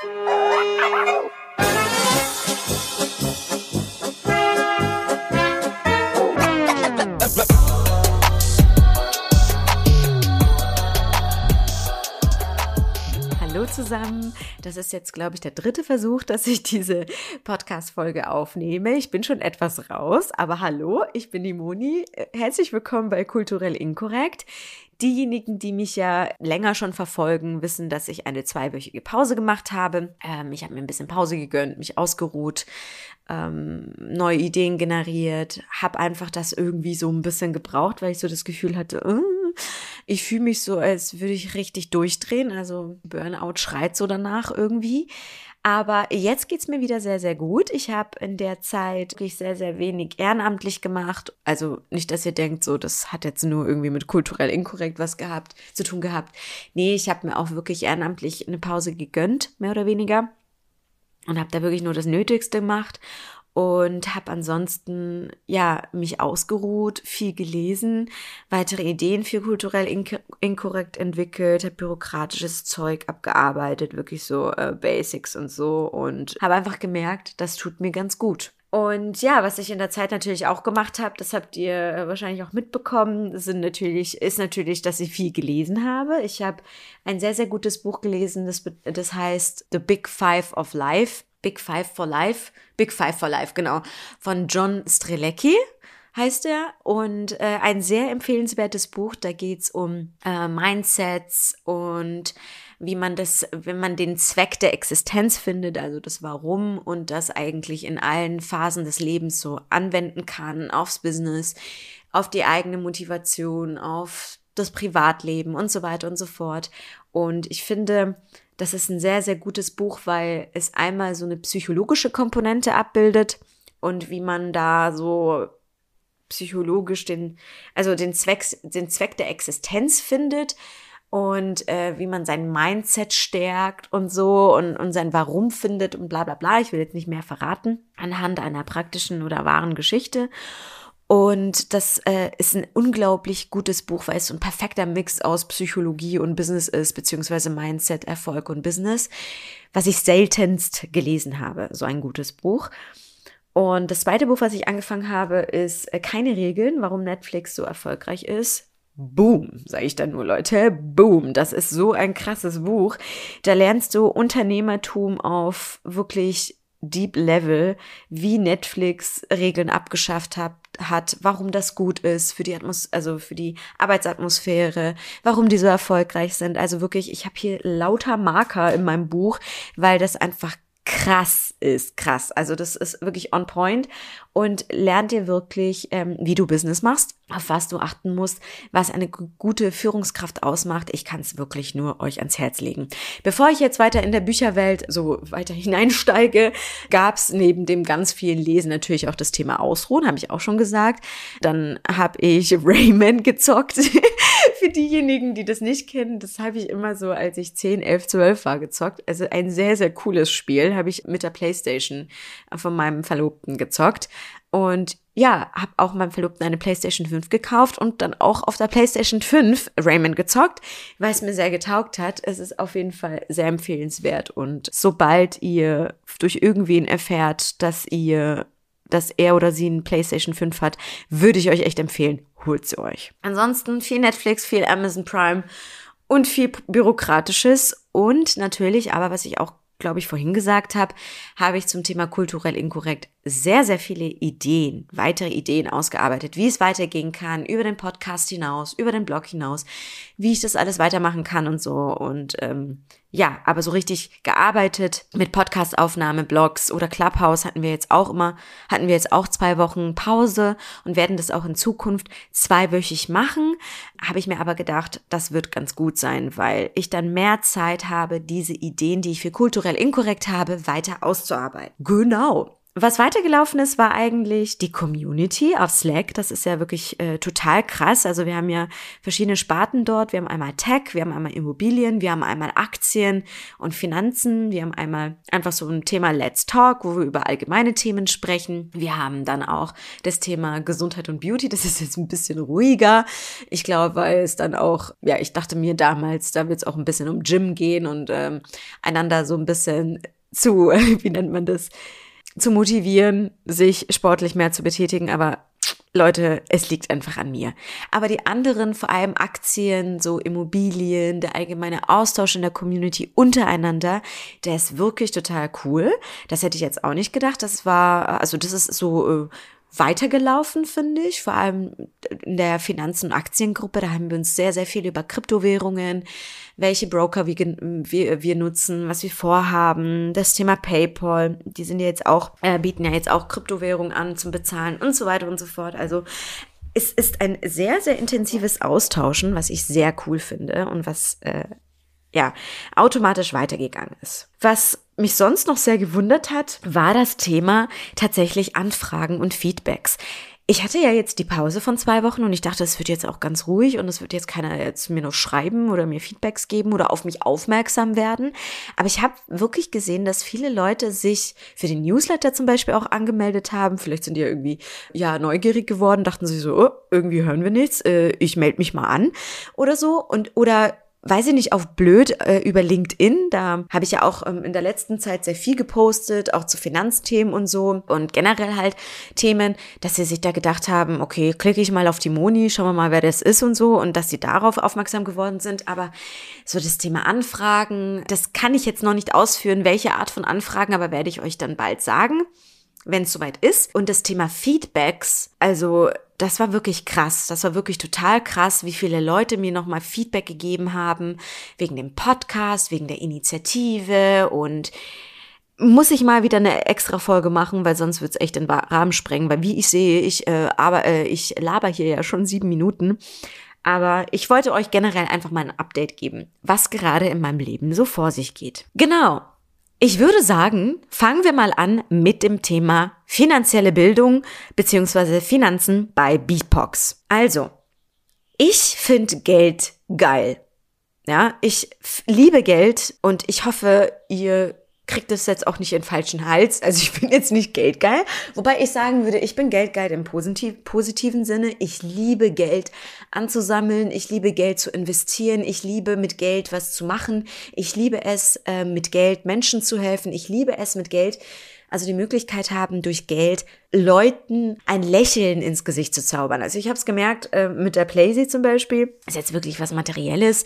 Oh, zusammen. Das ist jetzt, glaube ich, der dritte Versuch, dass ich diese Podcast-Folge aufnehme. Ich bin schon etwas raus, aber hallo, ich bin die Moni. Herzlich willkommen bei Kulturell Inkorrekt. Diejenigen, die mich ja länger schon verfolgen, wissen, dass ich eine zweiwöchige Pause gemacht habe. Ähm, ich habe mir ein bisschen Pause gegönnt, mich ausgeruht, ähm, neue Ideen generiert, habe einfach das irgendwie so ein bisschen gebraucht, weil ich so das Gefühl hatte, äh, ich fühle mich so, als würde ich richtig durchdrehen. Also Burnout schreit so danach irgendwie. Aber jetzt geht's mir wieder sehr, sehr gut. Ich habe in der Zeit wirklich sehr, sehr wenig ehrenamtlich gemacht. Also nicht, dass ihr denkt, so, das hat jetzt nur irgendwie mit kulturell inkorrekt was gehabt, zu tun gehabt. Nee, ich habe mir auch wirklich ehrenamtlich eine Pause gegönnt, mehr oder weniger. Und habe da wirklich nur das Nötigste gemacht und habe ansonsten ja mich ausgeruht, viel gelesen, weitere Ideen für kulturell inkorrekt entwickelt, habe bürokratisches Zeug abgearbeitet, wirklich so äh, Basics und so und habe einfach gemerkt, das tut mir ganz gut. Und ja, was ich in der Zeit natürlich auch gemacht habe, das habt ihr wahrscheinlich auch mitbekommen, sind natürlich, ist natürlich, dass ich viel gelesen habe. Ich habe ein sehr, sehr gutes Buch gelesen, das, das heißt The Big Five of Life Big Five for Life, Big Five for Life, genau, von John Strelecki heißt er und äh, ein sehr empfehlenswertes Buch. Da geht's um äh, Mindsets und wie man das, wenn man den Zweck der Existenz findet, also das Warum und das eigentlich in allen Phasen des Lebens so anwenden kann, aufs Business, auf die eigene Motivation, auf das Privatleben und so weiter und so fort. Und ich finde, das ist ein sehr, sehr gutes Buch, weil es einmal so eine psychologische Komponente abbildet und wie man da so psychologisch den, also den Zweck, den Zweck der Existenz findet und äh, wie man sein Mindset stärkt und so und, und sein Warum findet und bla bla bla. Ich will jetzt nicht mehr verraten anhand einer praktischen oder wahren Geschichte. Und das äh, ist ein unglaublich gutes Buch, weil es so ein perfekter Mix aus Psychologie und Business ist, beziehungsweise Mindset, Erfolg und Business, was ich seltenst gelesen habe. So ein gutes Buch. Und das zweite Buch, was ich angefangen habe, ist äh, Keine Regeln, warum Netflix so erfolgreich ist. Boom, sage ich dann nur, Leute. Boom, das ist so ein krasses Buch. Da lernst du Unternehmertum auf wirklich Deep Level, wie Netflix Regeln abgeschafft hat, hat, warum das gut ist für die Atmos also für die Arbeitsatmosphäre, warum die so erfolgreich sind. Also wirklich, ich habe hier lauter Marker in meinem Buch, weil das einfach krass ist, krass. Also das ist wirklich on point und lernt dir wirklich, ähm, wie du Business machst, auf was du achten musst, was eine gute Führungskraft ausmacht. Ich kann es wirklich nur euch ans Herz legen. Bevor ich jetzt weiter in der Bücherwelt so weiter hineinsteige, gab es neben dem ganz vielen Lesen natürlich auch das Thema Ausruhen, habe ich auch schon gesagt. Dann habe ich Rayman gezockt. Für diejenigen, die das nicht kennen, das habe ich immer so, als ich 10, 11, 12 war, gezockt. Also ein sehr, sehr cooles Spiel, habe ich mit der Playstation von meinem Verlobten gezockt. Und ja, habe auch meinem Verlobten eine PlayStation 5 gekauft und dann auch auf der PlayStation 5 Rayman gezockt, weil es mir sehr getaugt hat. Es ist auf jeden Fall sehr empfehlenswert und sobald ihr durch irgendwen erfährt, dass ihr dass er oder sie ein PlayStation 5 hat, würde ich euch echt empfehlen, holt sie euch. Ansonsten viel Netflix, viel Amazon Prime und viel Bürokratisches und natürlich, aber was ich auch glaube ich, vorhin gesagt habe, habe ich zum Thema kulturell inkorrekt sehr, sehr viele Ideen, weitere Ideen ausgearbeitet, wie es weitergehen kann, über den Podcast hinaus, über den Blog hinaus, wie ich das alles weitermachen kann und so. Und ähm, ja, aber so richtig gearbeitet mit Podcastaufnahme, Blogs oder Clubhouse hatten wir jetzt auch immer, hatten wir jetzt auch zwei Wochen Pause und werden das auch in Zukunft zweiwöchig machen. Habe ich mir aber gedacht, das wird ganz gut sein, weil ich dann mehr Zeit habe, diese Ideen, die ich für kulturell inkorrekt habe, weiter auszuarbeiten. Genau. Was weitergelaufen ist, war eigentlich die Community auf Slack. Das ist ja wirklich äh, total krass. Also wir haben ja verschiedene Sparten dort. Wir haben einmal Tech, wir haben einmal Immobilien, wir haben einmal Aktien und Finanzen. Wir haben einmal einfach so ein Thema Let's Talk, wo wir über allgemeine Themen sprechen. Wir haben dann auch das Thema Gesundheit und Beauty. Das ist jetzt ein bisschen ruhiger. Ich glaube, weil es dann auch, ja, ich dachte mir damals, da wird es auch ein bisschen um Gym gehen und ähm, einander so ein bisschen zu, wie nennt man das? Zu motivieren, sich sportlich mehr zu betätigen, aber Leute, es liegt einfach an mir. Aber die anderen, vor allem Aktien, so Immobilien, der allgemeine Austausch in der Community untereinander, der ist wirklich total cool. Das hätte ich jetzt auch nicht gedacht. Das war, also das ist so äh, weitergelaufen, finde ich. Vor allem in der Finanzen- und Aktiengruppe, da haben wir uns sehr, sehr viel über Kryptowährungen, welche Broker wir, wir, wir nutzen, was wir vorhaben, das Thema PayPal, die sind ja jetzt auch, äh, bieten ja jetzt auch Kryptowährungen an zum Bezahlen und so weiter und so fort. Also es ist ein sehr, sehr intensives Austauschen, was ich sehr cool finde und was äh, ja automatisch weitergegangen ist. Was mich sonst noch sehr gewundert hat, war das Thema tatsächlich Anfragen und Feedbacks. Ich hatte ja jetzt die Pause von zwei Wochen und ich dachte, es wird jetzt auch ganz ruhig und es wird jetzt keiner jetzt mir noch schreiben oder mir Feedbacks geben oder auf mich aufmerksam werden. Aber ich habe wirklich gesehen, dass viele Leute sich für den Newsletter zum Beispiel auch angemeldet haben. Vielleicht sind die ja irgendwie ja neugierig geworden, dachten sie so, oh, irgendwie hören wir nichts, äh, ich melde mich mal an oder so und oder weiß ich nicht, auf blöd äh, über LinkedIn. Da habe ich ja auch ähm, in der letzten Zeit sehr viel gepostet, auch zu Finanzthemen und so und generell halt Themen, dass sie sich da gedacht haben, okay, klicke ich mal auf die Moni, schauen wir mal, wer das ist und so und dass sie darauf aufmerksam geworden sind. Aber so das Thema Anfragen, das kann ich jetzt noch nicht ausführen, welche Art von Anfragen, aber werde ich euch dann bald sagen wenn es soweit ist. Und das Thema Feedbacks, also das war wirklich krass. Das war wirklich total krass, wie viele Leute mir nochmal Feedback gegeben haben, wegen dem Podcast, wegen der Initiative und muss ich mal wieder eine extra Folge machen, weil sonst wird's echt den Rahmen sprengen, weil wie ich sehe, ich äh, aber äh, ich laber hier ja schon sieben Minuten. Aber ich wollte euch generell einfach mal ein Update geben, was gerade in meinem Leben so vor sich geht. Genau. Ich würde sagen, fangen wir mal an mit dem Thema finanzielle Bildung bzw. Finanzen bei BIPOX. Also, ich finde Geld geil. Ja, ich liebe Geld und ich hoffe, ihr kriegt es jetzt auch nicht in falschen Hals. Also ich bin jetzt nicht geldgeil. Wobei ich sagen würde, ich bin geldgeil im positiv, positiven Sinne. Ich liebe Geld anzusammeln. Ich liebe Geld zu investieren. Ich liebe mit Geld was zu machen. Ich liebe es, äh, mit Geld Menschen zu helfen. Ich liebe es, mit Geld also die Möglichkeit haben, durch Geld Leuten ein Lächeln ins Gesicht zu zaubern. Also ich habe es gemerkt äh, mit der Playsee zum Beispiel. Ist jetzt wirklich was Materielles,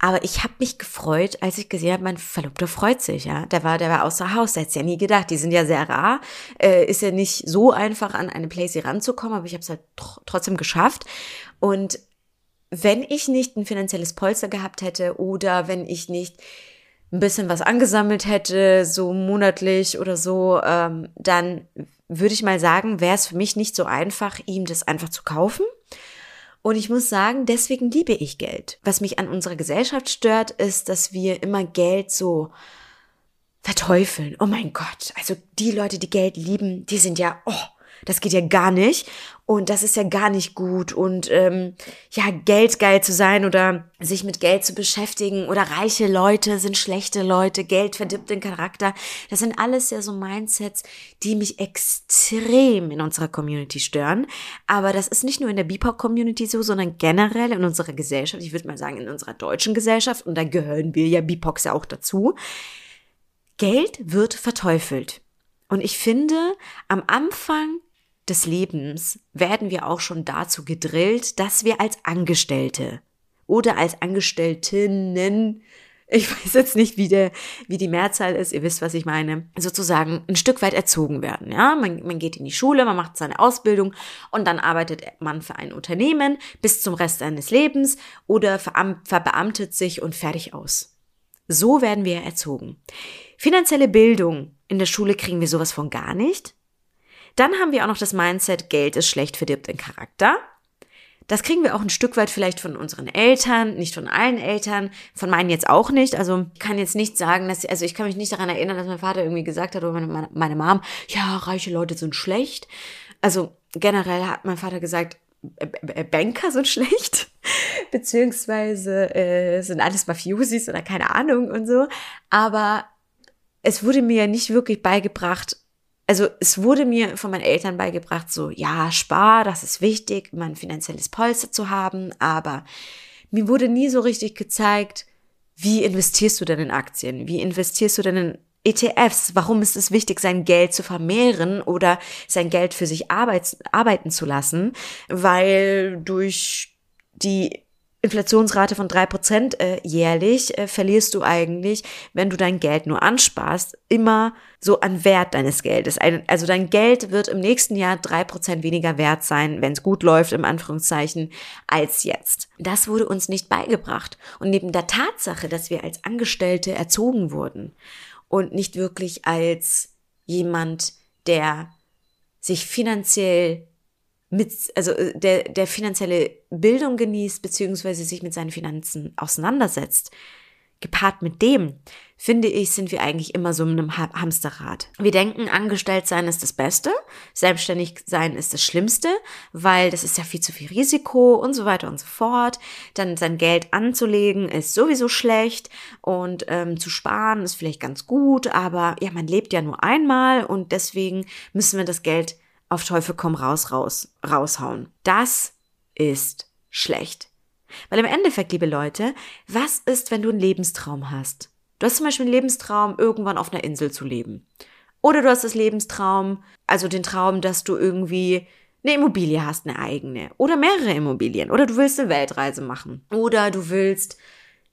aber ich habe mich gefreut, als ich gesehen habe, mein Verlobter freut sich. Ja, der war, der war außer Haus. Der hätte ja nie gedacht. Die sind ja sehr rar. Äh, ist ja nicht so einfach an eine Playsee ranzukommen, aber ich habe es halt tr trotzdem geschafft. Und wenn ich nicht ein finanzielles Polster gehabt hätte oder wenn ich nicht ein bisschen was angesammelt hätte, so monatlich oder so, ähm, dann würde ich mal sagen, wäre es für mich nicht so einfach, ihm das einfach zu kaufen. Und ich muss sagen, deswegen liebe ich Geld. Was mich an unserer Gesellschaft stört, ist, dass wir immer Geld so verteufeln. Oh mein Gott. Also die Leute, die Geld lieben, die sind ja, oh, das geht ja gar nicht und das ist ja gar nicht gut und ähm, ja, geldgeil zu sein oder sich mit Geld zu beschäftigen oder reiche Leute sind schlechte Leute, Geld verdirbt den Charakter. Das sind alles ja so Mindsets, die mich extrem in unserer Community stören. Aber das ist nicht nur in der BIPOC-Community so, sondern generell in unserer Gesellschaft. Ich würde mal sagen, in unserer deutschen Gesellschaft. Und da gehören wir ja BIPOCs ja auch dazu. Geld wird verteufelt. Und ich finde, am Anfang des Lebens werden wir auch schon dazu gedrillt, dass wir als Angestellte oder als Angestelltinnen, ich weiß jetzt nicht, wie, der, wie die Mehrzahl ist, ihr wisst, was ich meine, sozusagen ein Stück weit erzogen werden. Ja, man, man geht in die Schule, man macht seine Ausbildung und dann arbeitet man für ein Unternehmen bis zum Rest seines Lebens oder verbeamtet sich und fertig aus. So werden wir erzogen. Finanzielle Bildung in der Schule kriegen wir sowas von gar nicht. Dann haben wir auch noch das Mindset, Geld ist schlecht, verdirbt den Charakter. das kriegen wir auch ein Stück weit vielleicht von unseren Eltern, nicht von allen Eltern, von meinen jetzt auch nicht. Also ich kann jetzt nicht sagen, dass, also ich kann mich nicht daran erinnern, dass mein Vater irgendwie gesagt hat oder meine, meine Mom, ja, reiche Leute sind schlecht. Also generell hat mein Vater gesagt, Banker sind schlecht, beziehungsweise äh, sind alles Mafiosis oder keine Ahnung und so. Aber es wurde mir nicht wirklich beigebracht, also es wurde mir von meinen Eltern beigebracht, so, ja, spar, das ist wichtig, mein finanzielles Polster zu haben, aber mir wurde nie so richtig gezeigt, wie investierst du denn in Aktien? Wie investierst du denn in ETFs? Warum ist es wichtig, sein Geld zu vermehren oder sein Geld für sich arbeiten zu lassen? Weil durch die Inflationsrate von drei Prozent äh, jährlich äh, verlierst du eigentlich, wenn du dein Geld nur ansparst, immer so an Wert deines Geldes. Also dein Geld wird im nächsten Jahr drei Prozent weniger wert sein, wenn es gut läuft, im Anführungszeichen, als jetzt. Das wurde uns nicht beigebracht. Und neben der Tatsache, dass wir als Angestellte erzogen wurden und nicht wirklich als jemand, der sich finanziell mit, also äh, der, der finanzielle Bildung genießt, beziehungsweise sich mit seinen Finanzen auseinandersetzt, gepaart mit dem, finde ich, sind wir eigentlich immer so in einem Hamsterrad. Wir denken, angestellt sein ist das Beste, selbstständig sein ist das Schlimmste, weil das ist ja viel zu viel Risiko und so weiter und so fort. Dann sein Geld anzulegen ist sowieso schlecht und ähm, zu sparen ist vielleicht ganz gut, aber ja, man lebt ja nur einmal und deswegen müssen wir das Geld auf Teufel komm raus, raus, raushauen. Das ist schlecht. Weil im Endeffekt, liebe Leute, was ist, wenn du einen Lebenstraum hast? Du hast zum Beispiel einen Lebenstraum, irgendwann auf einer Insel zu leben. Oder du hast das Lebenstraum, also den Traum, dass du irgendwie eine Immobilie hast, eine eigene. Oder mehrere Immobilien. Oder du willst eine Weltreise machen. Oder du willst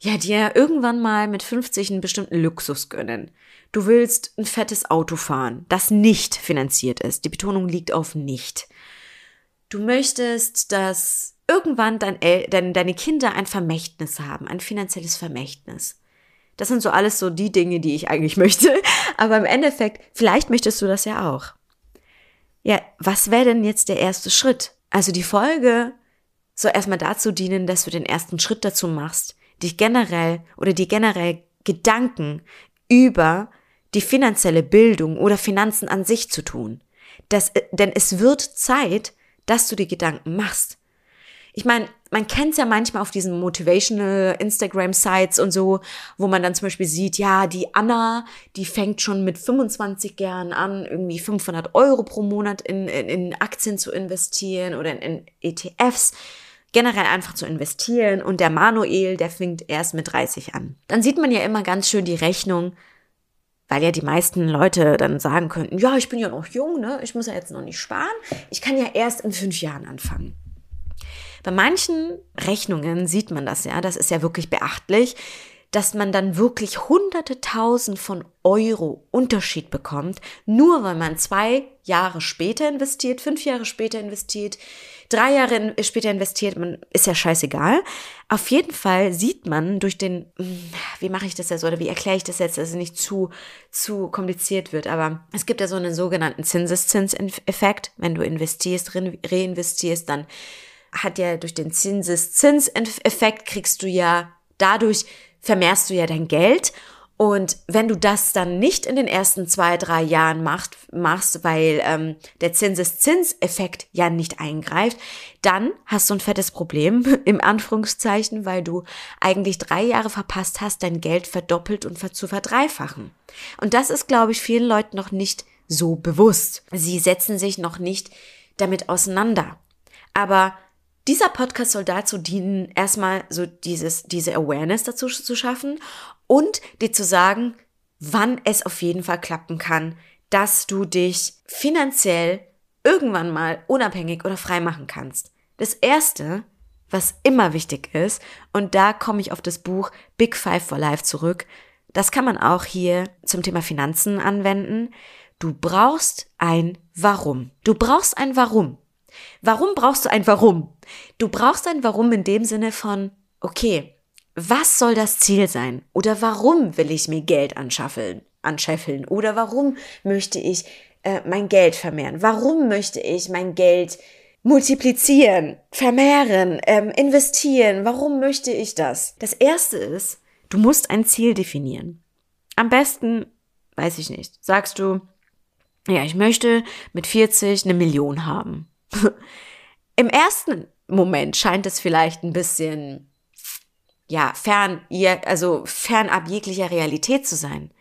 ja dir irgendwann mal mit 50 einen bestimmten Luxus gönnen. Du willst ein fettes Auto fahren, das nicht finanziert ist. Die Betonung liegt auf nicht. Du möchtest, dass irgendwann dein El dein, deine Kinder ein Vermächtnis haben, ein finanzielles Vermächtnis. Das sind so alles so die Dinge, die ich eigentlich möchte. Aber im Endeffekt, vielleicht möchtest du das ja auch. Ja, was wäre denn jetzt der erste Schritt? Also die Folge soll erstmal dazu dienen, dass du den ersten Schritt dazu machst, dich generell oder die generell Gedanken über die finanzielle Bildung oder Finanzen an sich zu tun. Das, äh, denn es wird Zeit, dass du die Gedanken machst. Ich meine, man kennt es ja manchmal auf diesen motivational Instagram-Sites und so, wo man dann zum Beispiel sieht, ja, die Anna, die fängt schon mit 25 Jahren an, irgendwie 500 Euro pro Monat in, in, in Aktien zu investieren oder in, in ETFs generell einfach zu investieren und der Manuel, der fängt erst mit 30 an. Dann sieht man ja immer ganz schön die Rechnung, weil ja die meisten Leute dann sagen könnten, ja, ich bin ja noch jung, ne? ich muss ja jetzt noch nicht sparen, ich kann ja erst in fünf Jahren anfangen. Bei manchen Rechnungen sieht man das ja, das ist ja wirklich beachtlich, dass man dann wirklich hunderte tausend von Euro Unterschied bekommt, nur weil man zwei Jahre später investiert, fünf Jahre später investiert, drei Jahre später investiert, man ist ja scheißegal. Auf jeden Fall sieht man durch den, hm, wie mache ich das jetzt oder wie erkläre ich das jetzt, dass es nicht zu, zu kompliziert wird, aber es gibt ja so einen sogenannten Zinseszinseffekt. Wenn du investierst, reinvestierst, dann hat ja durch den Zinseszinseffekt kriegst du ja dadurch vermehrst du ja dein Geld. Und wenn du das dann nicht in den ersten zwei, drei Jahren macht, machst, weil ähm, der Zinseszinseffekt ja nicht eingreift, dann hast du ein fettes Problem, im Anführungszeichen, weil du eigentlich drei Jahre verpasst hast, dein Geld verdoppelt und zu verdreifachen. Und das ist, glaube ich, vielen Leuten noch nicht so bewusst. Sie setzen sich noch nicht damit auseinander. Aber dieser Podcast soll dazu dienen, erstmal so dieses, diese Awareness dazu zu schaffen und dir zu sagen, wann es auf jeden Fall klappen kann, dass du dich finanziell irgendwann mal unabhängig oder frei machen kannst. Das erste, was immer wichtig ist, und da komme ich auf das Buch Big Five for Life zurück, das kann man auch hier zum Thema Finanzen anwenden. Du brauchst ein Warum. Du brauchst ein Warum. Warum brauchst du ein Warum? Du brauchst ein Warum in dem Sinne von, okay, was soll das Ziel sein? Oder warum will ich mir Geld anschaffeln, anscheffeln? Oder warum möchte ich äh, mein Geld vermehren? Warum möchte ich mein Geld multiplizieren, vermehren, ähm, investieren. Warum möchte ich das? Das erste ist, du musst ein Ziel definieren. Am besten, weiß ich nicht, sagst du, ja, ich möchte mit 40 eine Million haben. Im ersten Moment scheint es vielleicht ein bisschen, ja, fern, also fernab jeglicher Realität zu sein.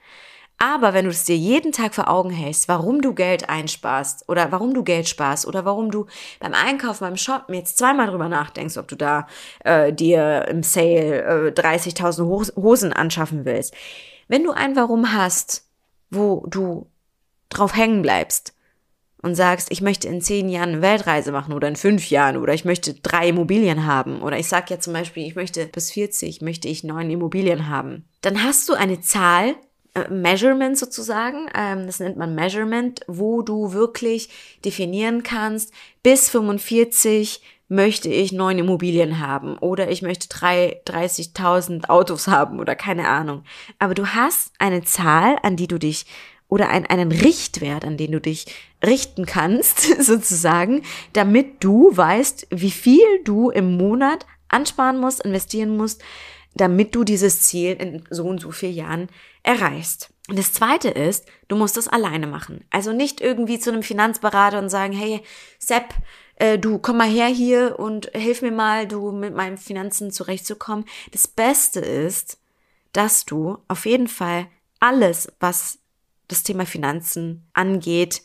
Aber wenn du es dir jeden Tag vor Augen hältst, warum du Geld einsparst oder warum du Geld sparst oder warum du beim Einkaufen, beim Shoppen jetzt zweimal drüber nachdenkst, ob du da äh, dir im Sale äh, 30.000 Hosen anschaffen willst. Wenn du ein Warum hast, wo du drauf hängen bleibst und sagst, ich möchte in zehn Jahren eine Weltreise machen oder in fünf Jahren oder ich möchte drei Immobilien haben oder ich sag ja zum Beispiel, ich möchte bis 40 möchte ich neun Immobilien haben, dann hast du eine Zahl, äh, Measurement sozusagen, ähm, das nennt man Measurement, wo du wirklich definieren kannst, bis 45 möchte ich neun Immobilien haben oder ich möchte 30.000 Autos haben oder keine Ahnung. Aber du hast eine Zahl, an die du dich oder ein, einen Richtwert, an den du dich richten kannst, sozusagen, damit du weißt, wie viel du im Monat ansparen musst, investieren musst, damit du dieses Ziel in so und so vielen Jahren erreichst. Und das zweite ist, du musst das alleine machen. Also nicht irgendwie zu einem Finanzberater und sagen, hey, Sepp, äh, du komm mal her hier und hilf mir mal, du mit meinen Finanzen zurechtzukommen. Das Beste ist, dass du auf jeden Fall alles, was das Thema Finanzen angeht,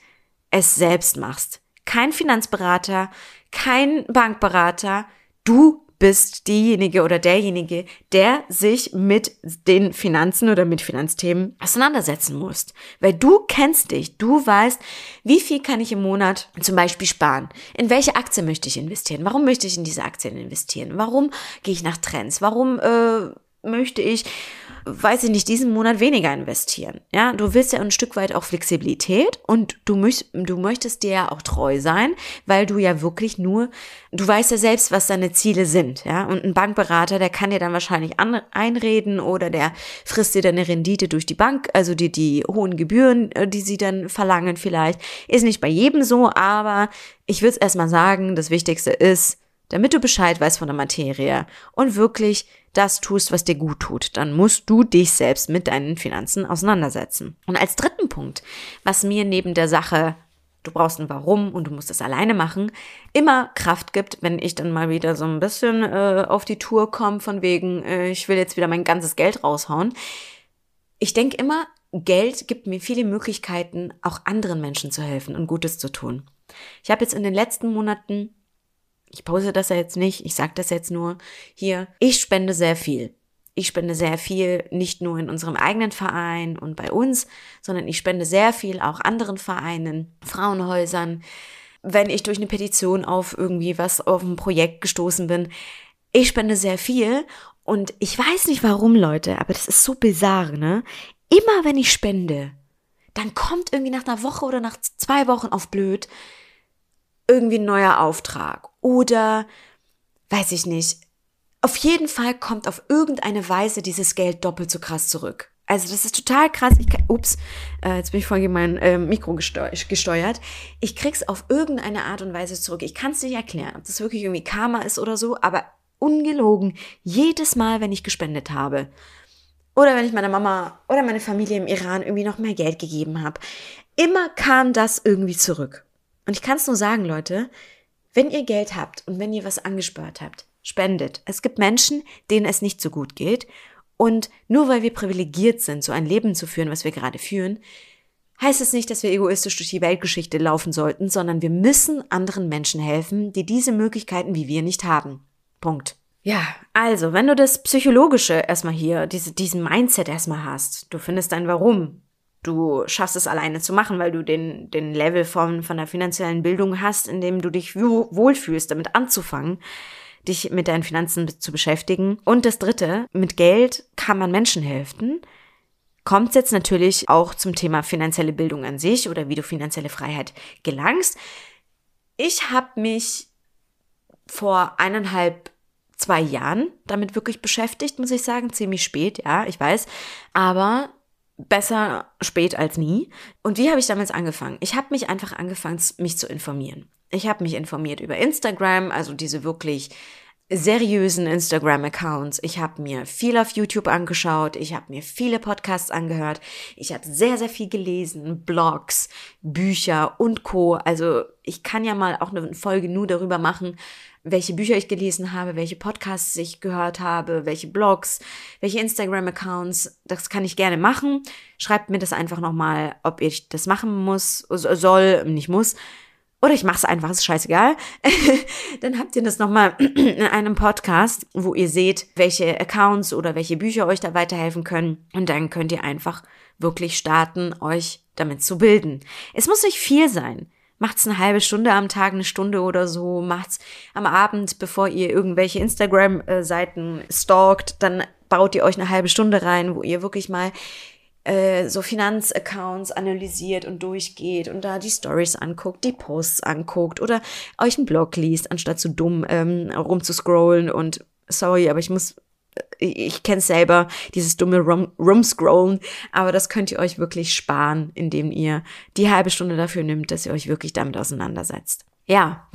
es selbst machst. Kein Finanzberater, kein Bankberater, du bist diejenige oder derjenige, der sich mit den Finanzen oder mit Finanzthemen auseinandersetzen muss. Weil du kennst dich, du weißt, wie viel kann ich im Monat zum Beispiel sparen? In welche Aktie möchte ich investieren? Warum möchte ich in diese Aktien investieren? Warum gehe ich nach Trends? Warum äh, möchte ich weiß ich nicht, diesen Monat weniger investieren. Ja, du willst ja ein Stück weit auch Flexibilität und du, möcht, du möchtest dir ja auch treu sein, weil du ja wirklich nur, du weißt ja selbst, was deine Ziele sind. Ja, und ein Bankberater, der kann dir dann wahrscheinlich an, einreden oder der frisst dir deine Rendite durch die Bank, also die, die hohen Gebühren, äh, die sie dann verlangen vielleicht. Ist nicht bei jedem so, aber ich würde es erstmal sagen, das Wichtigste ist, damit du Bescheid weißt von der Materie und wirklich das tust, was dir gut tut, dann musst du dich selbst mit deinen Finanzen auseinandersetzen. Und als dritten Punkt, was mir neben der Sache du brauchst ein Warum und du musst es alleine machen, immer Kraft gibt, wenn ich dann mal wieder so ein bisschen äh, auf die Tour komme, von wegen, äh, ich will jetzt wieder mein ganzes Geld raushauen. Ich denke immer, Geld gibt mir viele Möglichkeiten, auch anderen Menschen zu helfen und Gutes zu tun. Ich habe jetzt in den letzten Monaten ich pose das ja jetzt nicht, ich sage das jetzt nur hier, ich spende sehr viel. Ich spende sehr viel, nicht nur in unserem eigenen Verein und bei uns, sondern ich spende sehr viel auch anderen Vereinen, Frauenhäusern. Wenn ich durch eine Petition auf irgendwie was, auf ein Projekt gestoßen bin, ich spende sehr viel und ich weiß nicht warum, Leute, aber das ist so bizarr, ne? Immer wenn ich spende, dann kommt irgendwie nach einer Woche oder nach zwei Wochen auf blöd irgendwie ein neuer Auftrag oder weiß ich nicht. Auf jeden Fall kommt auf irgendeine Weise dieses Geld doppelt so krass zurück. Also das ist total krass. Ich ups, äh, jetzt bin ich gegen mein äh, Mikro gesteuert. Ich krieg's auf irgendeine Art und Weise zurück. Ich kann es nicht erklären, ob das wirklich irgendwie Karma ist oder so, aber ungelogen, jedes Mal, wenn ich gespendet habe, oder wenn ich meiner Mama oder meine Familie im Iran irgendwie noch mehr Geld gegeben habe, immer kam das irgendwie zurück. Und ich kann es nur sagen, Leute, wenn ihr Geld habt und wenn ihr was angespart habt, spendet. Es gibt Menschen, denen es nicht so gut geht. Und nur weil wir privilegiert sind, so ein Leben zu führen, was wir gerade führen, heißt es nicht, dass wir egoistisch durch die Weltgeschichte laufen sollten, sondern wir müssen anderen Menschen helfen, die diese Möglichkeiten wie wir nicht haben. Punkt. Ja, also, wenn du das Psychologische erstmal hier, diese, diesen Mindset erstmal hast, du findest dein Warum, du schaffst es alleine zu machen, weil du den, den Level von, von der finanziellen Bildung hast, in dem du dich wohlfühlst, damit anzufangen, dich mit deinen Finanzen zu beschäftigen. Und das dritte, mit Geld kann man Menschen helfen. Kommt jetzt natürlich auch zum Thema finanzielle Bildung an sich oder wie du finanzielle Freiheit gelangst. Ich habe mich vor eineinhalb, zwei Jahren damit wirklich beschäftigt, muss ich sagen, ziemlich spät, ja, ich weiß. Aber besser spät als nie. Und wie habe ich damals angefangen? Ich habe mich einfach angefangen, mich zu informieren. Ich habe mich informiert über Instagram, also diese wirklich seriösen Instagram-Accounts. Ich habe mir viel auf YouTube angeschaut, ich habe mir viele Podcasts angehört, ich habe sehr, sehr viel gelesen, Blogs, Bücher und Co. Also ich kann ja mal auch eine Folge nur darüber machen, welche Bücher ich gelesen habe, welche Podcasts ich gehört habe, welche Blogs, welche Instagram-Accounts. Das kann ich gerne machen. Schreibt mir das einfach nochmal, ob ich das machen muss, soll, nicht muss. Oder ich mache es einfach, ist scheißegal. Dann habt ihr das nochmal in einem Podcast, wo ihr seht, welche Accounts oder welche Bücher euch da weiterhelfen können. Und dann könnt ihr einfach wirklich starten, euch damit zu bilden. Es muss nicht viel sein. Macht's eine halbe Stunde am Tag, eine Stunde oder so. Macht's am Abend, bevor ihr irgendwelche Instagram-Seiten stalkt. Dann baut ihr euch eine halbe Stunde rein, wo ihr wirklich mal äh, so Finanzaccounts analysiert und durchgeht und da die Stories anguckt, die Posts anguckt oder euch einen Blog liest, anstatt zu dumm ähm, rumzuscrollen und sorry, aber ich muss ich kenne selber, dieses dumme Rum Rumscrollen, aber das könnt ihr euch wirklich sparen, indem ihr die halbe Stunde dafür nimmt, dass ihr euch wirklich damit auseinandersetzt. Ja,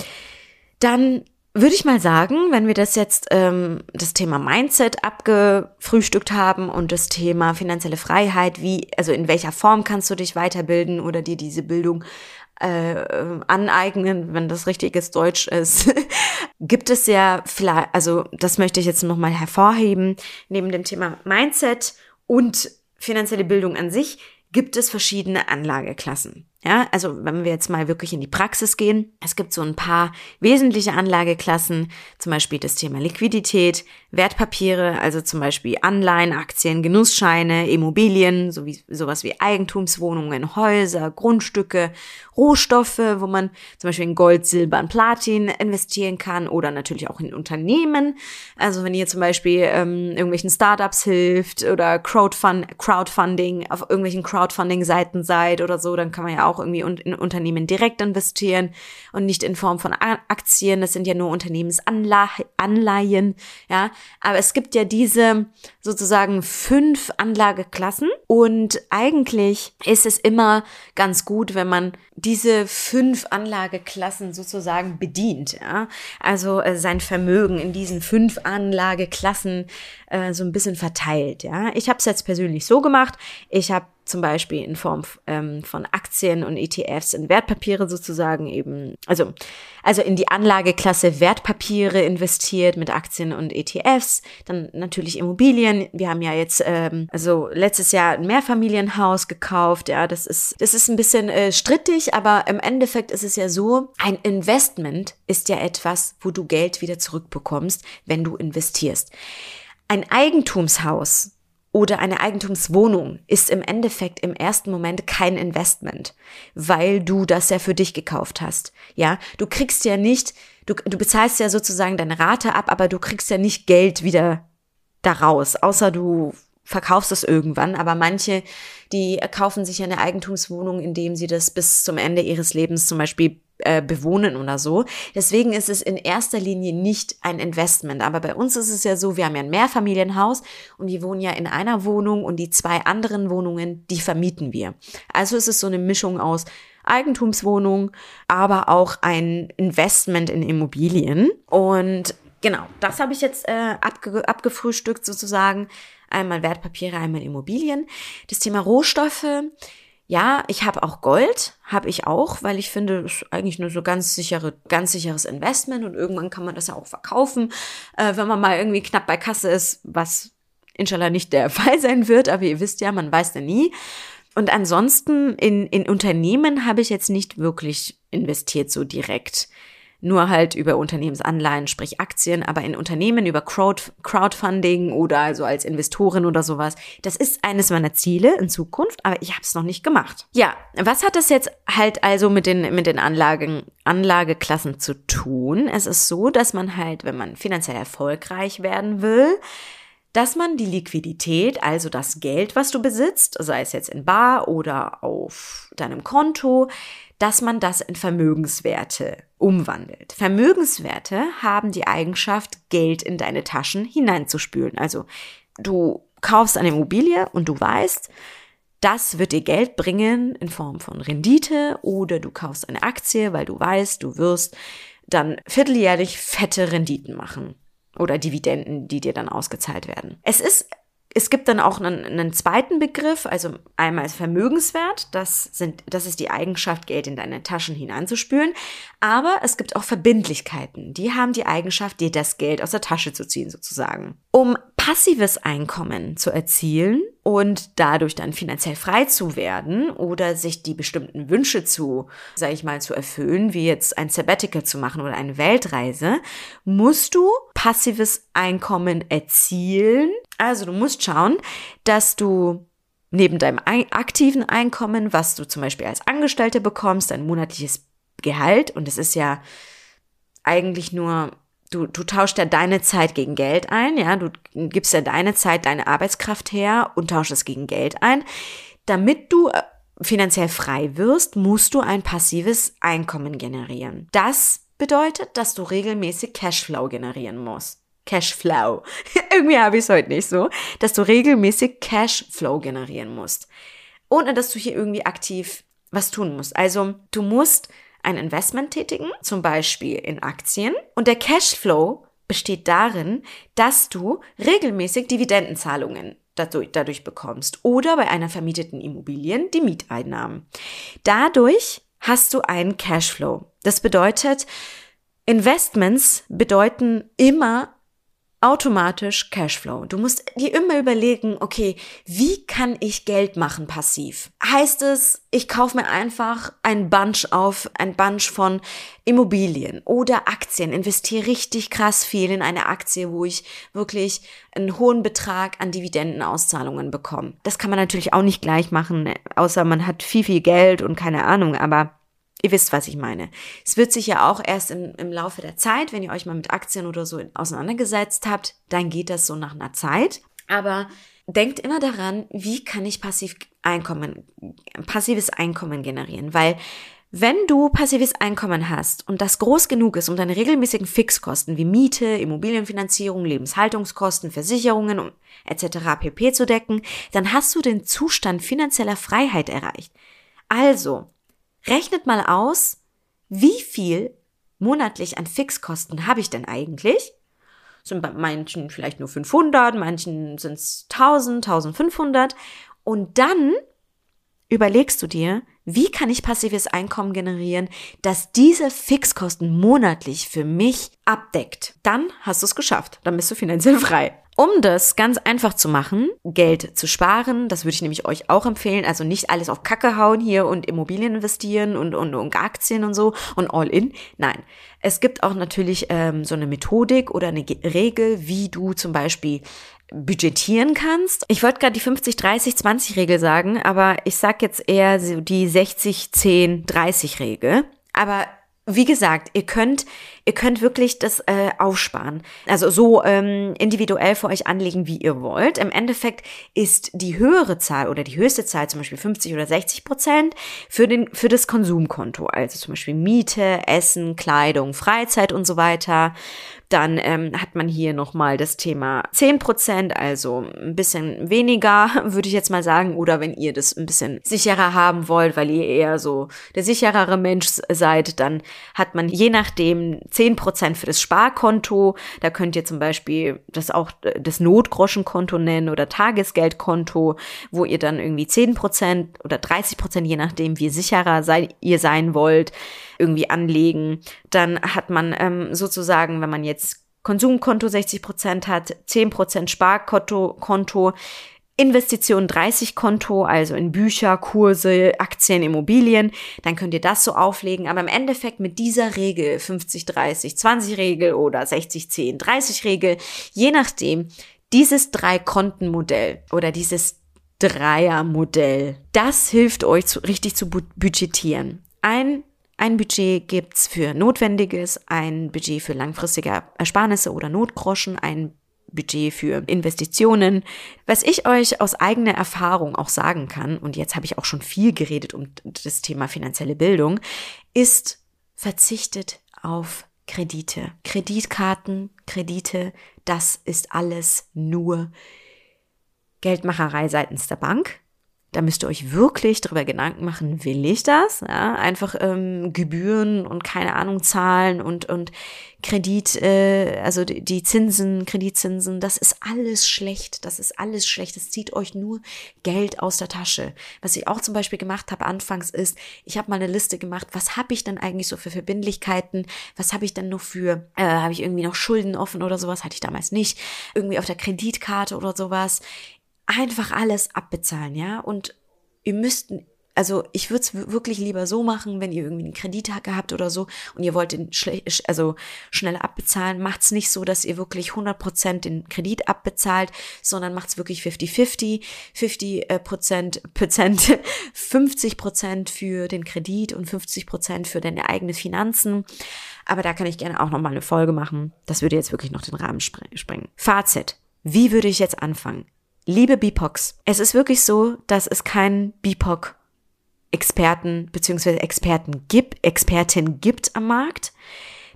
dann würde ich mal sagen, wenn wir das jetzt ähm, das Thema Mindset abgefrühstückt haben und das Thema finanzielle Freiheit, wie, also in welcher Form kannst du dich weiterbilden oder dir diese Bildung äh, aneignen, wenn das richtiges Deutsch ist, gibt es ja vielleicht, also das möchte ich jetzt nochmal hervorheben, neben dem Thema Mindset und finanzielle Bildung an sich gibt es verschiedene Anlageklassen. Ja, also wenn wir jetzt mal wirklich in die Praxis gehen, es gibt so ein paar wesentliche Anlageklassen, zum Beispiel das Thema Liquidität, Wertpapiere, also zum Beispiel Anleihen, Aktien, Genussscheine, Immobilien, sowie, sowas wie Eigentumswohnungen, Häuser, Grundstücke, Rohstoffe, wo man zum Beispiel in Gold, Silber und Platin investieren kann oder natürlich auch in Unternehmen. Also wenn ihr zum Beispiel ähm, irgendwelchen Startups hilft oder Crowdfund Crowdfunding auf irgendwelchen Crowdfunding-Seiten seid oder so, dann kann man ja auch auch irgendwie in Unternehmen direkt investieren und nicht in Form von Aktien. Das sind ja nur Unternehmensanleihen, ja. Aber es gibt ja diese sozusagen fünf Anlageklassen und eigentlich ist es immer ganz gut, wenn man diese fünf Anlageklassen sozusagen bedient, ja. Also äh, sein Vermögen in diesen fünf Anlageklassen äh, so ein bisschen verteilt, ja. Ich habe es jetzt persönlich so gemacht. Ich habe zum Beispiel in Form ähm, von Aktien und ETFs in Wertpapiere sozusagen eben, also, also in die Anlageklasse Wertpapiere investiert mit Aktien und ETFs, dann natürlich Immobilien. Wir haben ja jetzt, ähm, also letztes Jahr ein Mehrfamilienhaus gekauft, ja, das ist, das ist ein bisschen äh, strittig, aber im Endeffekt ist es ja so, ein Investment ist ja etwas, wo du Geld wieder zurückbekommst, wenn du investierst. Ein Eigentumshaus oder eine Eigentumswohnung ist im Endeffekt im ersten Moment kein Investment, weil du das ja für dich gekauft hast. Ja, du kriegst ja nicht, du, du bezahlst ja sozusagen deine Rate ab, aber du kriegst ja nicht Geld wieder daraus, außer du verkaufst es irgendwann. Aber manche, die kaufen sich eine Eigentumswohnung, indem sie das bis zum Ende ihres Lebens zum Beispiel äh, bewohnen oder so. Deswegen ist es in erster Linie nicht ein Investment. Aber bei uns ist es ja so, wir haben ja ein Mehrfamilienhaus und wir wohnen ja in einer Wohnung und die zwei anderen Wohnungen, die vermieten wir. Also ist es so eine Mischung aus Eigentumswohnung, aber auch ein Investment in Immobilien. Und genau, das habe ich jetzt äh, abge abgefrühstückt sozusagen. Einmal Wertpapiere, einmal Immobilien. Das Thema Rohstoffe ja, ich habe auch Gold, habe ich auch, weil ich finde, das ist eigentlich nur so ganz sichere, ganz sicheres Investment und irgendwann kann man das ja auch verkaufen, äh, wenn man mal irgendwie knapp bei Kasse ist, was inshallah nicht der Fall sein wird, aber ihr wisst ja, man weiß ja nie. Und ansonsten in, in Unternehmen habe ich jetzt nicht wirklich investiert so direkt nur halt über Unternehmensanleihen, sprich Aktien, aber in Unternehmen über Crowd, Crowdfunding oder also als Investorin oder sowas. Das ist eines meiner Ziele in Zukunft, aber ich habe es noch nicht gemacht. Ja, was hat das jetzt halt also mit den mit den Anlagen Anlageklassen zu tun? Es ist so, dass man halt, wenn man finanziell erfolgreich werden will, dass man die Liquidität, also das Geld, was du besitzt, sei es jetzt in Bar oder auf deinem Konto, dass man das in Vermögenswerte umwandelt. Vermögenswerte haben die Eigenschaft, Geld in deine Taschen hineinzuspülen. Also du kaufst eine Immobilie und du weißt, Das wird dir Geld bringen in Form von Rendite oder du kaufst eine Aktie, weil du weißt, du wirst dann vierteljährlich fette Renditen machen oder Dividenden, die dir dann ausgezahlt werden. Es ist es gibt dann auch einen, einen, zweiten Begriff, also einmal Vermögenswert, das sind, das ist die Eigenschaft, Geld in deine Taschen hineinzuspülen. Aber es gibt auch Verbindlichkeiten, die haben die Eigenschaft, dir das Geld aus der Tasche zu ziehen, sozusagen. Um passives Einkommen zu erzielen und dadurch dann finanziell frei zu werden oder sich die bestimmten Wünsche zu, sag ich mal, zu erfüllen, wie jetzt ein Sabbatical zu machen oder eine Weltreise, musst du passives Einkommen erzielen. Also du musst schauen, dass du neben deinem aktiven Einkommen, was du zum Beispiel als Angestellte bekommst, ein monatliches Gehalt, und es ist ja eigentlich nur du, du tauschst ja deine Zeit gegen Geld ein, ja, du gibst ja deine Zeit, deine Arbeitskraft her und tauschst es gegen Geld ein. Damit du äh, finanziell frei wirst, musst du ein passives Einkommen generieren. Das bedeutet, dass du regelmäßig Cashflow generieren musst. Cashflow. Irgendwie habe ich es heute nicht so, dass du regelmäßig Cashflow generieren musst. Ohne dass du hier irgendwie aktiv was tun musst. Also du musst ein Investment tätigen, zum Beispiel in Aktien. Und der Cashflow besteht darin, dass du regelmäßig Dividendenzahlungen dadurch, dadurch bekommst oder bei einer vermieteten Immobilien die Mieteinnahmen. Dadurch hast du einen Cashflow. Das bedeutet, Investments bedeuten immer automatisch Cashflow. Du musst dir immer überlegen, okay, wie kann ich Geld machen passiv? Heißt es, ich kaufe mir einfach ein Bunch auf, ein Bunch von Immobilien oder Aktien, investiere richtig krass viel in eine Aktie, wo ich wirklich einen hohen Betrag an Dividendenauszahlungen bekomme. Das kann man natürlich auch nicht gleich machen, außer man hat viel, viel Geld und keine Ahnung, aber Ihr wisst, was ich meine. Es wird sich ja auch erst im, im Laufe der Zeit, wenn ihr euch mal mit Aktien oder so auseinandergesetzt habt, dann geht das so nach einer Zeit. Aber denkt immer daran, wie kann ich passiv Einkommen, passives Einkommen generieren? Weil wenn du passives Einkommen hast und das groß genug ist, um deine regelmäßigen Fixkosten wie Miete, Immobilienfinanzierung, Lebenshaltungskosten, Versicherungen etc. pp zu decken, dann hast du den Zustand finanzieller Freiheit erreicht. Also, Rechnet mal aus, wie viel monatlich an Fixkosten habe ich denn eigentlich? Sind bei manchen vielleicht nur 500, manchen sind es 1000, 1500. Und dann überlegst du dir, wie kann ich passives Einkommen generieren, das diese Fixkosten monatlich für mich abdeckt. Dann hast du es geschafft. Dann bist du finanziell frei. Um das ganz einfach zu machen, Geld zu sparen, das würde ich nämlich euch auch empfehlen. Also nicht alles auf Kacke hauen hier und Immobilien investieren und, und, und Aktien und so und all in. Nein. Es gibt auch natürlich ähm, so eine Methodik oder eine Regel, wie du zum Beispiel budgetieren kannst. Ich wollte gerade die 50 30 20 Regel sagen, aber ich sag jetzt eher so die 60 10 30 Regel. Aber wie gesagt, ihr könnt, ihr könnt wirklich das äh, aufsparen. Also so ähm, individuell für euch anlegen, wie ihr wollt. Im Endeffekt ist die höhere Zahl oder die höchste Zahl, zum Beispiel 50 oder 60 Prozent, für, den, für das Konsumkonto. Also zum Beispiel Miete, Essen, Kleidung, Freizeit und so weiter. Dann ähm, hat man hier nochmal das Thema 10%, also ein bisschen weniger, würde ich jetzt mal sagen. Oder wenn ihr das ein bisschen sicherer haben wollt, weil ihr eher so der sicherere Mensch seid, dann hat man je nachdem 10% für das Sparkonto. Da könnt ihr zum Beispiel das auch das Notgroschenkonto nennen oder Tagesgeldkonto, wo ihr dann irgendwie 10% oder 30%, je nachdem, wie sicherer sei, ihr sein wollt, irgendwie anlegen. Dann hat man ähm, sozusagen, wenn man jetzt Konsumkonto 60 Prozent hat, 10 Prozent Sparkonto, Konto, Investition 30 Konto, also in Bücher, Kurse, Aktien, Immobilien, dann könnt ihr das so auflegen. Aber im Endeffekt mit dieser Regel, 50, 30, 20 Regel oder 60, 10, 30 Regel, je nachdem, dieses Drei-Konten-Modell oder dieses Dreier-Modell, das hilft euch zu, richtig zu budgetieren. Ein ein Budget gibt's für Notwendiges, ein Budget für langfristige Ersparnisse oder Notgroschen, ein Budget für Investitionen. Was ich euch aus eigener Erfahrung auch sagen kann, und jetzt habe ich auch schon viel geredet um das Thema finanzielle Bildung, ist verzichtet auf Kredite. Kreditkarten, Kredite, das ist alles nur Geldmacherei seitens der Bank. Da müsst ihr euch wirklich darüber Gedanken machen, will ich das? Ja, einfach ähm, Gebühren und keine Ahnung zahlen und und Kredit, äh, also die, Zinsen, Kreditzinsen, das ist alles schlecht. Das ist alles schlecht. Es zieht euch nur Geld aus der Tasche. Was ich auch zum Beispiel gemacht habe anfangs ist, ich habe mal eine Liste gemacht, was habe ich denn eigentlich so für Verbindlichkeiten? Was habe ich denn noch für, äh, habe ich irgendwie noch Schulden offen oder sowas? Hatte ich damals nicht. Irgendwie auf der Kreditkarte oder sowas einfach alles abbezahlen, ja. Und ihr müsst, also ich würde es wirklich lieber so machen, wenn ihr irgendwie einen Kredit habt oder so und ihr wollt den also schnell abbezahlen, macht's nicht so, dass ihr wirklich 100% den Kredit abbezahlt, sondern macht's wirklich 50-50, 50 Prozent, Prozent, 50 Prozent für den Kredit und 50 Prozent für deine eigenen Finanzen. Aber da kann ich gerne auch nochmal eine Folge machen. Das würde jetzt wirklich noch den Rahmen sprengen. Fazit. Wie würde ich jetzt anfangen? Liebe BIPOCs, es ist wirklich so, dass es keinen BIPOC Experten bzw. Experten gibt, Expertin gibt am Markt.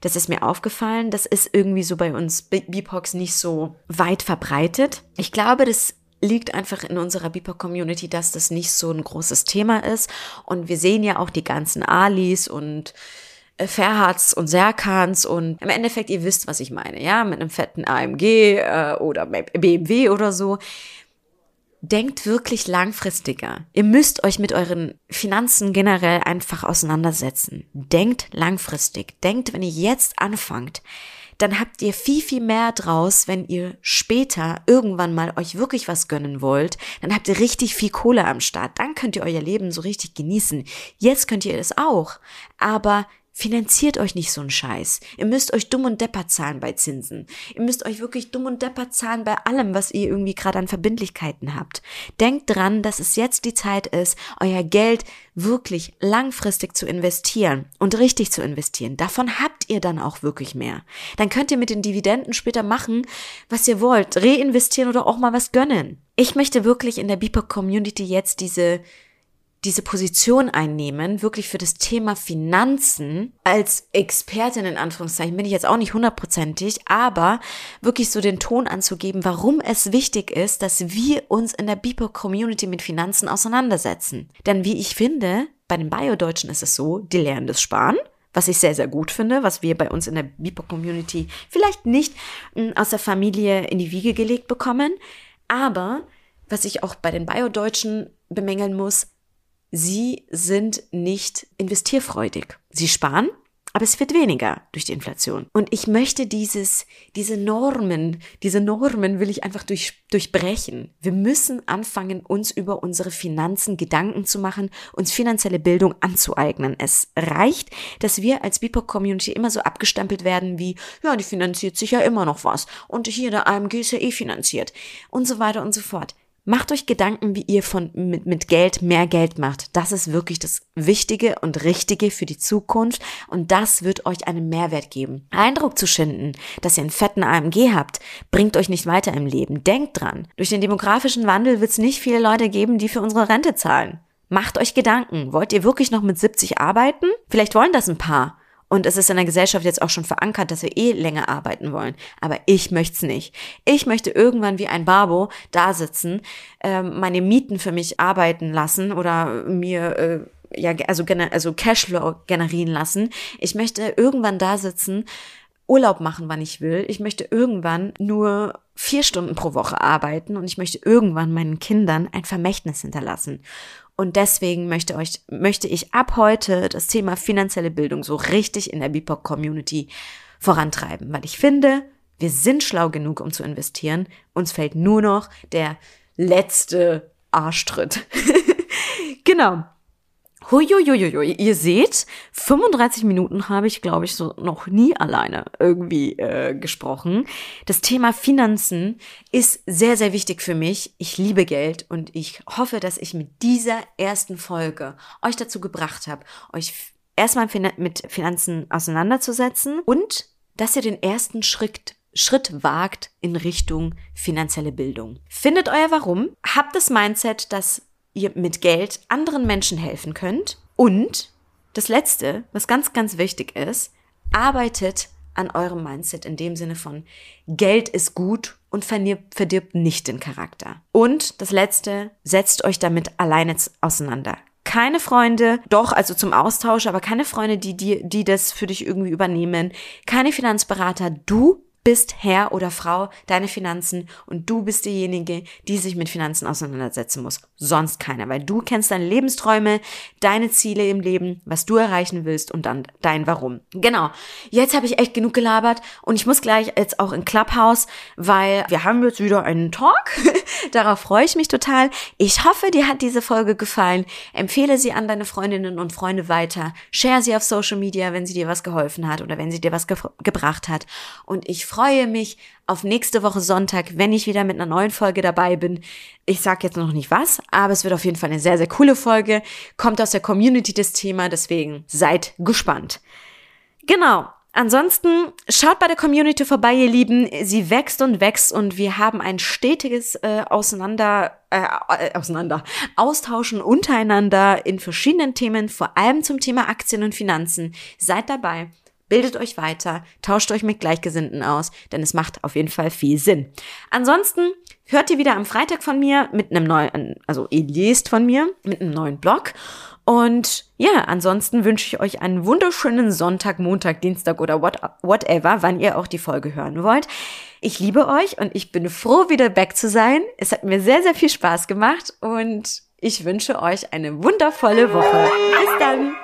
Das ist mir aufgefallen. Das ist irgendwie so bei uns BIPOCs nicht so weit verbreitet. Ich glaube, das liegt einfach in unserer BIPOC-Community, dass das nicht so ein großes Thema ist. Und wir sehen ja auch die ganzen Alis und äh, Ferhats und Serkans und im Endeffekt, ihr wisst, was ich meine, ja, mit einem fetten AMG äh, oder BMW oder so. Denkt wirklich langfristiger. Ihr müsst euch mit euren Finanzen generell einfach auseinandersetzen. Denkt langfristig. Denkt, wenn ihr jetzt anfangt, dann habt ihr viel, viel mehr draus, wenn ihr später irgendwann mal euch wirklich was gönnen wollt. Dann habt ihr richtig viel Kohle am Start. Dann könnt ihr euer Leben so richtig genießen. Jetzt könnt ihr es auch. Aber Finanziert euch nicht so einen Scheiß. Ihr müsst euch dumm und deppert zahlen bei Zinsen. Ihr müsst euch wirklich dumm und deppert zahlen bei allem, was ihr irgendwie gerade an Verbindlichkeiten habt. Denkt dran, dass es jetzt die Zeit ist, euer Geld wirklich langfristig zu investieren und richtig zu investieren. Davon habt ihr dann auch wirklich mehr. Dann könnt ihr mit den Dividenden später machen, was ihr wollt. Reinvestieren oder auch mal was gönnen. Ich möchte wirklich in der BIPOC Community jetzt diese diese Position einnehmen, wirklich für das Thema Finanzen als Expertin in Anführungszeichen, bin ich jetzt auch nicht hundertprozentig, aber wirklich so den Ton anzugeben, warum es wichtig ist, dass wir uns in der BIPOC-Community mit Finanzen auseinandersetzen. Denn wie ich finde, bei den Bio-Deutschen ist es so, die lernen das Sparen, was ich sehr, sehr gut finde, was wir bei uns in der BIPOC-Community vielleicht nicht hm, aus der Familie in die Wiege gelegt bekommen, aber was ich auch bei den Bio-Deutschen bemängeln muss, sie sind nicht investierfreudig. Sie sparen, aber es wird weniger durch die Inflation. Und ich möchte dieses, diese Normen, diese Normen will ich einfach durch, durchbrechen. Wir müssen anfangen, uns über unsere Finanzen Gedanken zu machen, uns finanzielle Bildung anzueignen. Es reicht, dass wir als BIPOC-Community immer so abgestempelt werden wie, ja, die finanziert sich ja immer noch was. Und hier der AMG ist ja eh finanziert. Und so weiter und so fort. Macht euch Gedanken, wie ihr von, mit, mit Geld mehr Geld macht. Das ist wirklich das Wichtige und Richtige für die Zukunft und das wird euch einen Mehrwert geben. Eindruck zu schinden, dass ihr einen fetten AMG habt, bringt euch nicht weiter im Leben. Denkt dran. Durch den demografischen Wandel wird es nicht viele Leute geben, die für unsere Rente zahlen. Macht euch Gedanken. Wollt ihr wirklich noch mit 70 arbeiten? Vielleicht wollen das ein paar. Und es ist in der Gesellschaft jetzt auch schon verankert, dass wir eh länger arbeiten wollen. Aber ich möchte es nicht. Ich möchte irgendwann wie ein Babo da sitzen, äh, meine Mieten für mich arbeiten lassen oder mir äh, ja also also Cashflow generieren lassen. Ich möchte irgendwann da sitzen, Urlaub machen, wann ich will. Ich möchte irgendwann nur vier Stunden pro Woche arbeiten und ich möchte irgendwann meinen Kindern ein Vermächtnis hinterlassen. Und deswegen möchte euch, möchte ich ab heute das Thema finanzielle Bildung so richtig in der BIPOC Community vorantreiben, weil ich finde, wir sind schlau genug, um zu investieren. Uns fällt nur noch der letzte Arschtritt. genau. Huiuiuiui, ihr seht, 35 Minuten habe ich, glaube ich, so noch nie alleine irgendwie äh, gesprochen. Das Thema Finanzen ist sehr, sehr wichtig für mich. Ich liebe Geld und ich hoffe, dass ich mit dieser ersten Folge euch dazu gebracht habe, euch erstmal mit Finanzen auseinanderzusetzen und dass ihr den ersten Schritt Schritt wagt in Richtung finanzielle Bildung. Findet euer Warum, habt das Mindset, dass ihr mit Geld anderen Menschen helfen könnt. Und das Letzte, was ganz, ganz wichtig ist, arbeitet an eurem Mindset in dem Sinne von Geld ist gut und verdirbt nicht den Charakter. Und das letzte, setzt euch damit alleine auseinander keine Freunde, doch, also zum Austausch, aber keine Freunde, die, die, die das für dich irgendwie übernehmen, keine Finanzberater, du bist Herr oder Frau deine Finanzen und du bist diejenige, die sich mit Finanzen auseinandersetzen muss. Sonst keiner, weil du kennst deine Lebensträume, deine Ziele im Leben, was du erreichen willst und dann dein Warum. Genau. Jetzt habe ich echt genug gelabert und ich muss gleich jetzt auch in Clubhouse, weil wir haben jetzt wieder einen Talk. Darauf freue ich mich total. Ich hoffe, dir hat diese Folge gefallen. Empfehle sie an deine Freundinnen und Freunde weiter. Share sie auf Social Media, wenn sie dir was geholfen hat oder wenn sie dir was ge gebracht hat. Und ich freue mich auf nächste Woche Sonntag, wenn ich wieder mit einer neuen Folge dabei bin. Ich sage jetzt noch nicht was, aber es wird auf jeden Fall eine sehr, sehr coole Folge. Kommt aus der Community das Thema, deswegen seid gespannt. Genau. Ansonsten schaut bei der Community vorbei, ihr Lieben. Sie wächst und wächst und wir haben ein stetiges äh, Auseinander, äh, äh, auseinander, Austauschen untereinander in verschiedenen Themen, vor allem zum Thema Aktien und Finanzen. Seid dabei. Bildet euch weiter, tauscht euch mit Gleichgesinnten aus, denn es macht auf jeden Fall viel Sinn. Ansonsten hört ihr wieder am Freitag von mir mit einem neuen, also ihr lest von mir mit einem neuen Blog. Und ja, ansonsten wünsche ich euch einen wunderschönen Sonntag, Montag, Dienstag oder what, whatever, wann ihr auch die Folge hören wollt. Ich liebe euch und ich bin froh, wieder back zu sein. Es hat mir sehr, sehr viel Spaß gemacht und ich wünsche euch eine wundervolle Woche. Bis dann!